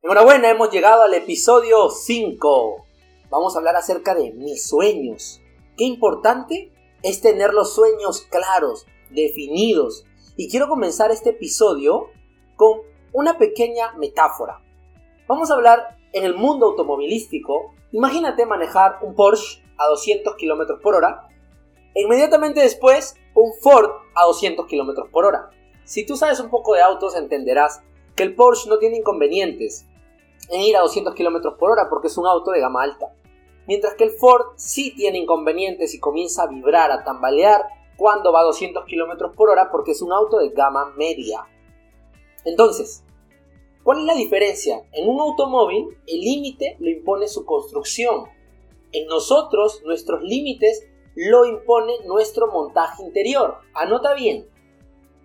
Enhorabuena, hemos llegado al episodio 5. Vamos a hablar acerca de mis sueños. Qué importante es tener los sueños claros, definidos. Y quiero comenzar este episodio con una pequeña metáfora. Vamos a hablar en el mundo automovilístico. Imagínate manejar un Porsche a 200 km por hora. E inmediatamente después, un Ford a 200 km por hora. Si tú sabes un poco de autos, entenderás que el Porsche no tiene inconvenientes en ir a 200 km por hora porque es un auto de gama alta. Mientras que el Ford sí tiene inconvenientes y comienza a vibrar, a tambalear cuando va a 200 km por hora porque es un auto de gama media. Entonces, ¿cuál es la diferencia? En un automóvil el límite lo impone su construcción. En nosotros nuestros límites lo impone nuestro montaje interior. Anota bien,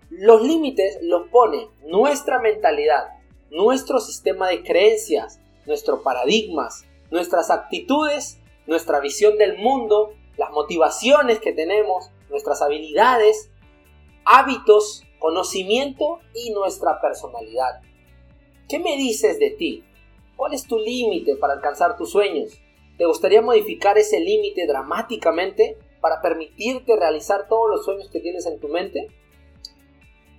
los límites los pone nuestra mentalidad, nuestro sistema de creencias, nuestros paradigmas, nuestras actitudes, nuestra visión del mundo, las motivaciones que tenemos, nuestras habilidades, hábitos, conocimiento y nuestra personalidad. ¿Qué me dices de ti? ¿Cuál es tu límite para alcanzar tus sueños? ¿Te gustaría modificar ese límite dramáticamente para permitirte realizar todos los sueños que tienes en tu mente?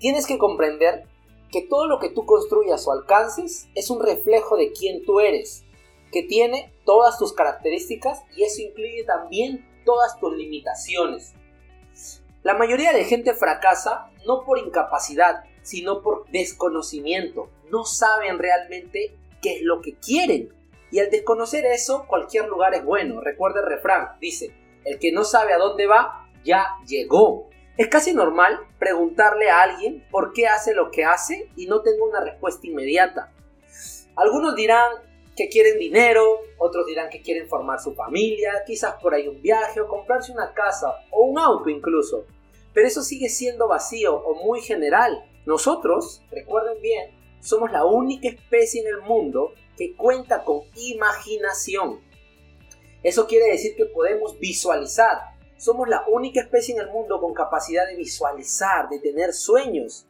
Tienes que comprender que todo lo que tú construyas o alcances es un reflejo de quién tú eres, que tiene todas tus características y eso incluye también todas tus limitaciones. La mayoría de gente fracasa no por incapacidad, sino por desconocimiento. No saben realmente qué es lo que quieren. Y al desconocer eso, cualquier lugar es bueno. Recuerda el refrán, dice, el que no sabe a dónde va, ya llegó. Es casi normal preguntarle a alguien por qué hace lo que hace y no tengo una respuesta inmediata. Algunos dirán que quieren dinero, otros dirán que quieren formar su familia, quizás por ahí un viaje o comprarse una casa o un auto incluso. Pero eso sigue siendo vacío o muy general. Nosotros, recuerden bien, somos la única especie en el mundo que cuenta con imaginación. Eso quiere decir que podemos visualizar, somos la única especie en el mundo con capacidad de visualizar, de tener sueños.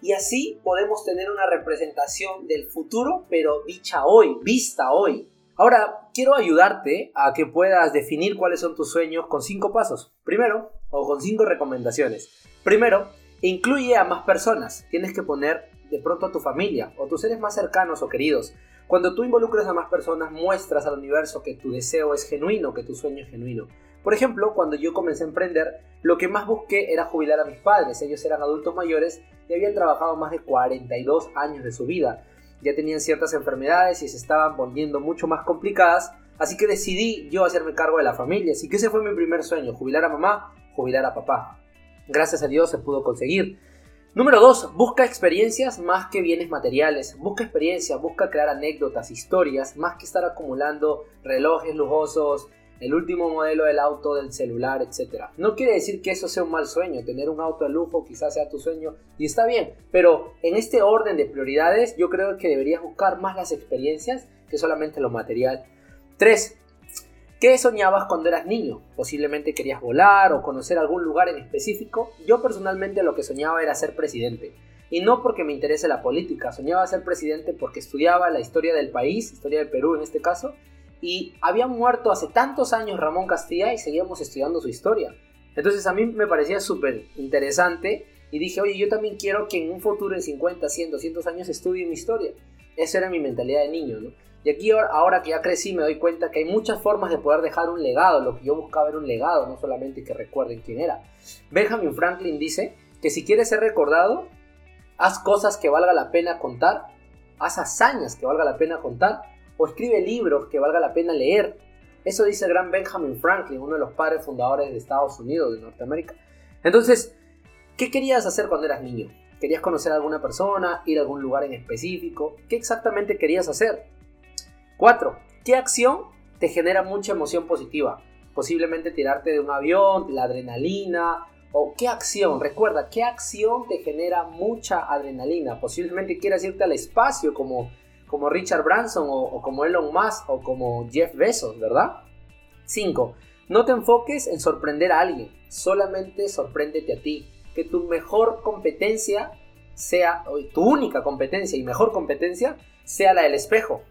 Y así podemos tener una representación del futuro, pero dicha hoy, vista hoy. Ahora, quiero ayudarte a que puedas definir cuáles son tus sueños con cinco pasos. Primero, o con cinco recomendaciones. Primero, incluye a más personas. Tienes que poner de pronto a tu familia o tus seres más cercanos o queridos. Cuando tú involucras a más personas, muestras al universo que tu deseo es genuino, que tu sueño es genuino. Por ejemplo, cuando yo comencé a emprender, lo que más busqué era jubilar a mis padres. Ellos eran adultos mayores y habían trabajado más de 42 años de su vida. Ya tenían ciertas enfermedades y se estaban volviendo mucho más complicadas, así que decidí yo hacerme cargo de la familia. Así que ese fue mi primer sueño, jubilar a mamá, jubilar a papá. Gracias a Dios se pudo conseguir. Número 2. Busca experiencias más que bienes materiales. Busca experiencias, busca crear anécdotas, historias, más que estar acumulando relojes lujosos, el último modelo del auto, del celular, etc. No quiere decir que eso sea un mal sueño, tener un auto de lujo quizás sea tu sueño y está bien, pero en este orden de prioridades yo creo que deberías buscar más las experiencias que solamente lo material. 3. ¿Qué soñabas cuando eras niño? Posiblemente querías volar o conocer algún lugar en específico. Yo personalmente lo que soñaba era ser presidente. Y no porque me interese la política, soñaba ser presidente porque estudiaba la historia del país, historia del Perú en este caso, y había muerto hace tantos años Ramón Castilla y seguíamos estudiando su historia. Entonces a mí me parecía súper interesante y dije, oye, yo también quiero que en un futuro, en 50, 100, 200 años, estudie mi historia. Esa era mi mentalidad de niño, ¿no? Y aquí ahora que ya crecí me doy cuenta que hay muchas formas de poder dejar un legado. Lo que yo buscaba era un legado, no solamente que recuerden quién era. Benjamin Franklin dice que si quieres ser recordado, haz cosas que valga la pena contar, haz hazañas que valga la pena contar o escribe libros que valga la pena leer. Eso dice el gran Benjamin Franklin, uno de los padres fundadores de Estados Unidos, de Norteamérica. Entonces, ¿qué querías hacer cuando eras niño? ¿Querías conocer a alguna persona, ir a algún lugar en específico? ¿Qué exactamente querías hacer? 4. ¿Qué acción te genera mucha emoción positiva? Posiblemente tirarte de un avión, la adrenalina, o qué acción, recuerda, qué acción te genera mucha adrenalina. Posiblemente quieras irte al espacio como como Richard Branson o, como Elon Musk o como Jeff Bezos, ¿verdad? 5. No te enfoques en sorprender a alguien, solamente sorpréndete a ti. Que tu mejor competencia sea, tu única competencia y mejor competencia sea la del espejo.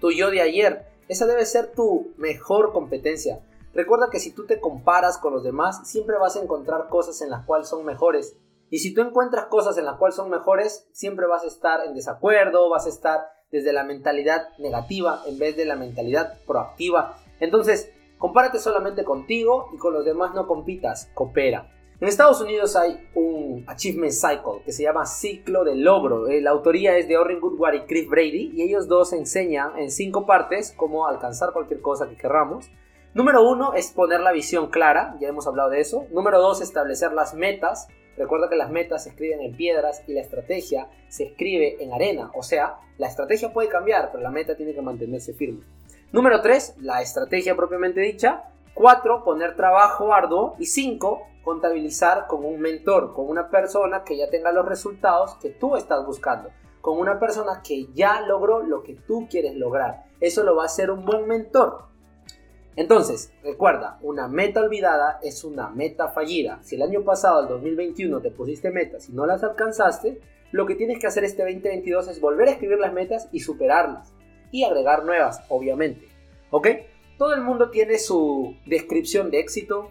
Tu yo de ayer. Esa debe ser tu mejor competencia. Recuerda que si tú te comparas con los demás, siempre vas a encontrar cosas en las cuales son mejores. Y si tú encuentras cosas en las cuales son mejores, siempre vas a estar en desacuerdo, vas a estar desde la mentalidad negativa en vez de la mentalidad proactiva. Entonces, compárate solamente contigo y con los demás no compitas, coopera. En Estados Unidos hay un Achievement Cycle que se llama Ciclo de Logro. Eh, la autoría es de Orrin Goodward y Chris Brady y ellos dos enseñan en cinco partes cómo alcanzar cualquier cosa que querramos. Número uno es poner la visión clara, ya hemos hablado de eso. Número dos, establecer las metas. Recuerda que las metas se escriben en piedras y la estrategia se escribe en arena. O sea, la estrategia puede cambiar, pero la meta tiene que mantenerse firme. Número tres, la estrategia propiamente dicha. Cuatro, poner trabajo arduo. Y cinco, contabilizar con un mentor, con una persona que ya tenga los resultados que tú estás buscando, con una persona que ya logró lo que tú quieres lograr. Eso lo va a hacer un buen mentor. Entonces, recuerda, una meta olvidada es una meta fallida. Si el año pasado, el 2021, te pusiste metas y no las alcanzaste, lo que tienes que hacer este 2022 es volver a escribir las metas y superarlas. Y agregar nuevas, obviamente. ¿Ok? Todo el mundo tiene su descripción de éxito,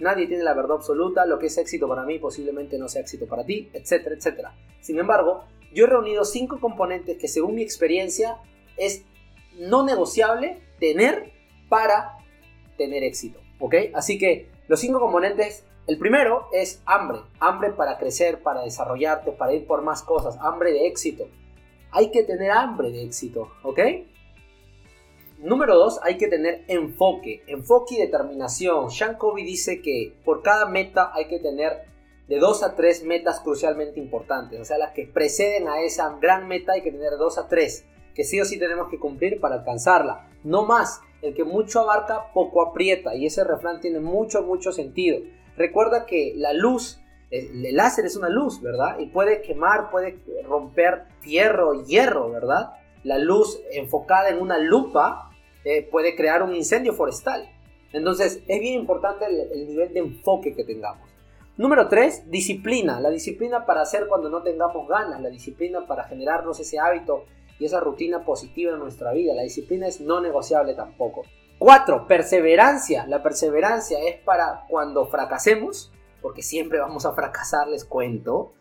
Nadie tiene la verdad absoluta, lo que es éxito para mí posiblemente no sea éxito para ti, etcétera, etcétera. Sin embargo, yo he reunido cinco componentes que según mi experiencia es no negociable tener para tener éxito, ¿ok? Así que los cinco componentes, el primero es hambre, hambre para crecer, para desarrollarte, para ir por más cosas, hambre de éxito. Hay que tener hambre de éxito, ¿ok? Número dos, hay que tener enfoque, enfoque y determinación. Sean Covey dice que por cada meta hay que tener de dos a tres metas crucialmente importantes. O sea, las que preceden a esa gran meta hay que tener dos a tres, que sí o sí tenemos que cumplir para alcanzarla. No más, el que mucho abarca, poco aprieta. Y ese refrán tiene mucho, mucho sentido. Recuerda que la luz, el láser es una luz, ¿verdad? Y puede quemar, puede romper fierro, hierro, ¿verdad? La luz enfocada en una lupa eh, puede crear un incendio forestal. Entonces es bien importante el, nivel de enfoque que tengamos. Número 3, disciplina. La disciplina para hacer cuando no tengamos ganas, la disciplina para generarnos ese hábito y esa rutina positiva en nuestra vida. La disciplina es no negociable tampoco. 4. Perseverancia. La perseverancia es para cuando fracasemos, porque siempre vamos a fracasar, les cuento.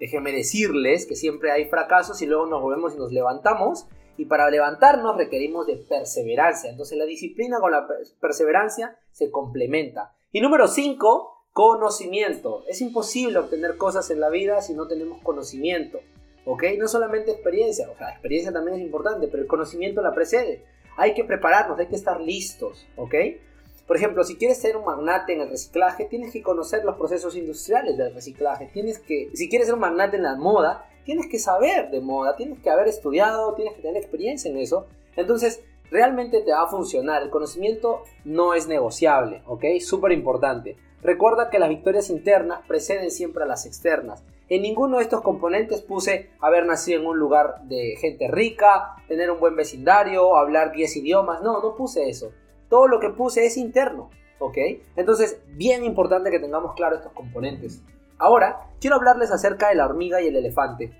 Déjenme decirles que siempre hay fracasos y luego nos volvemos y nos levantamos y para levantarnos requerimos de perseverancia. Entonces la disciplina con la perseverancia se complementa. Y número 5, conocimiento. Es imposible obtener cosas en la vida si no tenemos conocimiento. ¿Ok? No solamente experiencia, o sea, experiencia también es importante, pero el conocimiento la precede. Hay que prepararnos, hay que estar listos. ¿Ok? Por ejemplo, si quieres ser un magnate en el reciclaje, tienes que conocer los procesos industriales del reciclaje. Tienes que, si quieres ser un magnate en la moda, tienes que saber de moda, tienes que haber estudiado, tienes que tener experiencia en eso. Entonces, realmente te va a funcionar. El conocimiento no es negociable, ¿ok? Súper importante. Recuerda que las victorias internas preceden siempre a las externas. En ninguno de estos componentes puse haber nacido en un lugar de gente rica, tener un buen vecindario, hablar 10 idiomas. No, no puse eso. Todo lo que puse es interno, ¿ok? Entonces, bien importante que tengamos claro estos componentes. Ahora, quiero hablarles acerca de la hormiga y el elefante.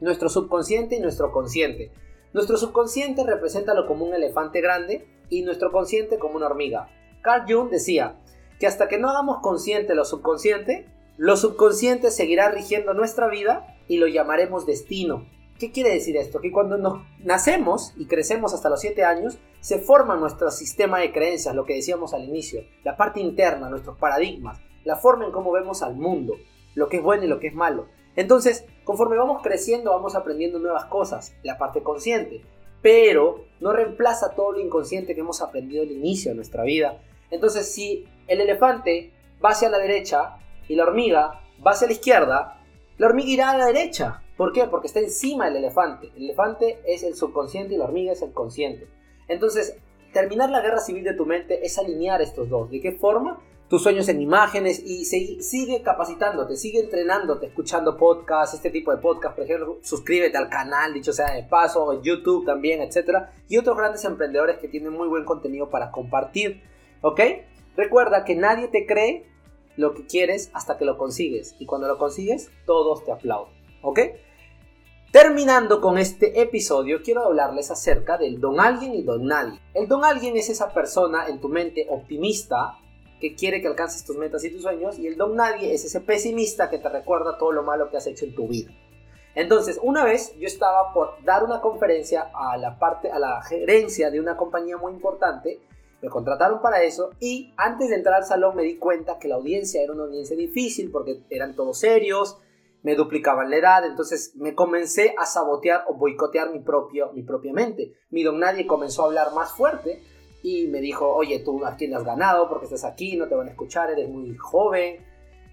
Nuestro subconsciente y nuestro consciente. Nuestro subconsciente representa lo como un elefante grande y nuestro consciente como una hormiga. Carl Jung decía que hasta que no hagamos consciente lo subconsciente, lo subconsciente seguirá rigiendo nuestra vida y lo llamaremos destino. ¿Qué quiere decir esto? Que cuando nos nacemos y crecemos hasta los 7 años, se forma nuestro sistema de creencias, lo que decíamos al inicio, la parte interna, nuestros paradigmas, la forma en cómo vemos al mundo lo que es bueno y lo que es malo. Entonces, conforme vamos creciendo, vamos aprendiendo nuevas cosas, la parte consciente, pero no reemplaza todo lo inconsciente que hemos aprendido al inicio de nuestra vida. Entonces, si el elefante va hacia la derecha y la hormiga va hacia la izquierda, la hormiga irá a la derecha. ¿Por qué? Porque está encima del elefante. El elefante es el subconsciente y la hormiga es el consciente. Entonces, terminar la guerra civil de tu mente es alinear estos dos. ¿De qué forma? tus sueños en imágenes y sigue capacitándote, sigue entrenándote, escuchando podcasts, este tipo de podcasts, por ejemplo, suscríbete al canal, dicho sea de paso, YouTube también, etcétera, y otros grandes emprendedores que tienen muy buen contenido para compartir, ¿ok? Recuerda que nadie te cree lo que quieres hasta que lo consigues, y cuando lo consigues, todos te aplauden, ¿ok? Terminando con este episodio, quiero hablarles acerca del don alguien y don nadie. El don alguien es esa persona en tu mente optimista que quiere que alcances tus metas y tus sueños y el don nadie es ese pesimista que te recuerda todo lo malo que has hecho en tu vida. Entonces, una vez yo estaba por dar una conferencia a la parte a la gerencia de una compañía muy importante, me contrataron para eso y antes de entrar al salón me di cuenta que la audiencia era una audiencia difícil porque eran todos serios, me duplicaban la edad, entonces me comencé a sabotear o boicotear mi, propio, mi propia mente. Mi don nadie comenzó a hablar más fuerte y me dijo, oye, tú a quién has ganado porque estás aquí, no te van a escuchar, eres muy joven.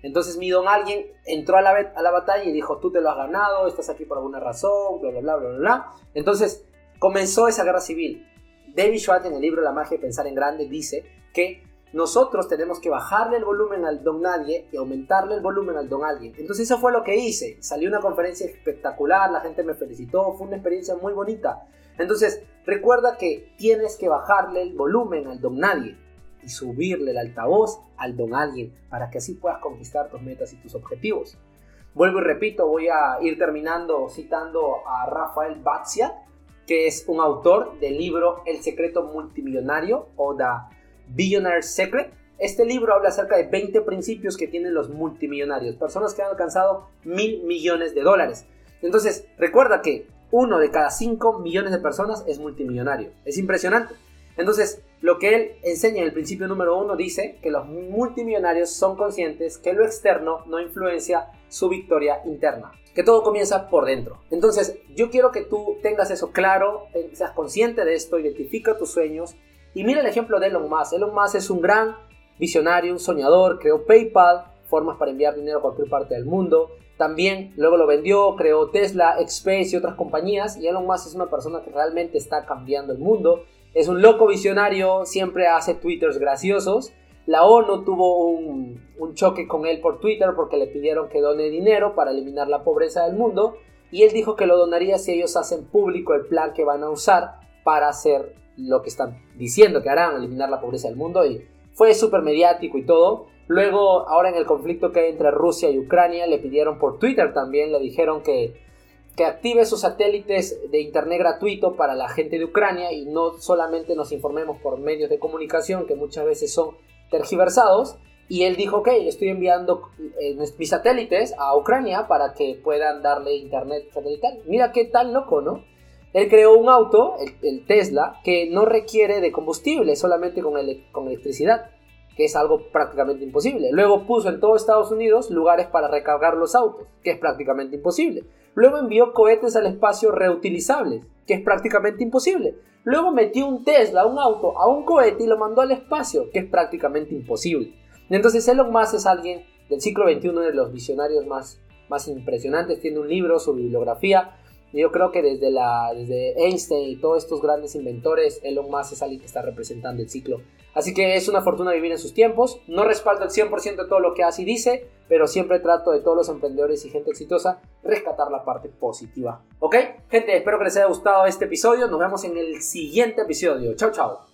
Entonces mi don alguien entró a la, a la batalla y dijo, tú te lo has ganado, estás aquí por alguna razón, bla, bla, bla, bla, bla. Entonces comenzó esa guerra civil. David Schwartz en el libro La magia de pensar en grande dice que nosotros tenemos que bajarle el volumen al don nadie y aumentarle el volumen al don alguien. Entonces eso fue lo que hice. Salió una conferencia espectacular, la gente me felicitó, fue una experiencia muy bonita. Entonces recuerda que tienes que bajarle el volumen al don nadie y subirle el altavoz al don alguien para que así puedas conquistar tus metas y tus objetivos. Vuelvo y repito, voy a ir terminando citando a Rafael Batzia, que es un autor del libro El secreto multimillonario o The Billionaire Secret. Este libro habla acerca de 20 principios que tienen los multimillonarios, personas que han alcanzado mil millones de dólares. Entonces, recuerda que uno de cada 5 millones de personas es multimillonario. Es impresionante. Entonces, lo que él enseña en el principio número uno dice que los multimillonarios son conscientes que lo externo no influencia su victoria interna, que todo comienza por dentro. Entonces, yo quiero que tú tengas eso claro, seas consciente de esto, identifica tus sueños y mira el ejemplo de Elon Musk. Elon Musk es un gran visionario, un soñador, creó PayPal, formas para enviar dinero a cualquier parte del mundo. También luego lo vendió, creó Tesla, Space y otras compañías. Y Elon Musk es una persona que realmente está cambiando el mundo. Es un loco visionario, siempre hace twitters graciosos. La ONU tuvo un, un, choque con él por Twitter porque le pidieron que done dinero para eliminar la pobreza del mundo. Y él dijo que lo donaría si ellos hacen público el plan que van a usar para hacer lo que están diciendo que harán, eliminar la pobreza del mundo. Y fue súper mediático y todo. Luego, ahora en el conflicto que hay entre Rusia y Ucrania, le pidieron por Twitter también, le dijeron que que active sus satélites de internet gratuito para la gente de Ucrania y no solamente nos informemos por medios de comunicación que muchas veces son tergiversados. Y él dijo, ok, estoy enviando eh, mis satélites a Ucrania para que puedan darle internet satelital. Mira qué tan loco, ¿no? Él creó un auto, el, Tesla, que no requiere de combustible, solamente con, con electricidad, que es algo prácticamente imposible. Luego puso en todo Estados Unidos lugares para recargar los autos, que es prácticamente imposible. Luego envió cohetes al espacio reutilizables, que es prácticamente imposible. Luego metió un Tesla, un auto, a un cohete y lo mandó al espacio, que es prácticamente imposible. Entonces Elon Musk es alguien del siglo XXI, de los visionarios más, más impresionantes. Tiene un libro, su bibliografía. Yo creo que desde, la, desde Einstein y todos estos grandes inventores, Elon Musk es alguien que está representando el ciclo Así que es una fortuna vivir en sus tiempos. No respaldo el 100% de todo lo que hace y dice, pero siempre trato de todos los emprendedores y gente exitosa rescatar la parte positiva. ¿Ok? Gente, espero que les haya gustado este episodio. Nos vemos en el siguiente episodio. Chao, chao.